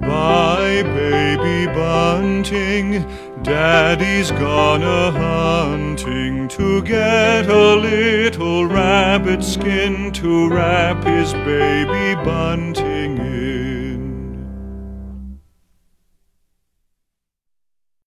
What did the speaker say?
Bye, baby bunting, Daddy's gone a hunting to get a little rabbit skin to wrap his baby bunting in.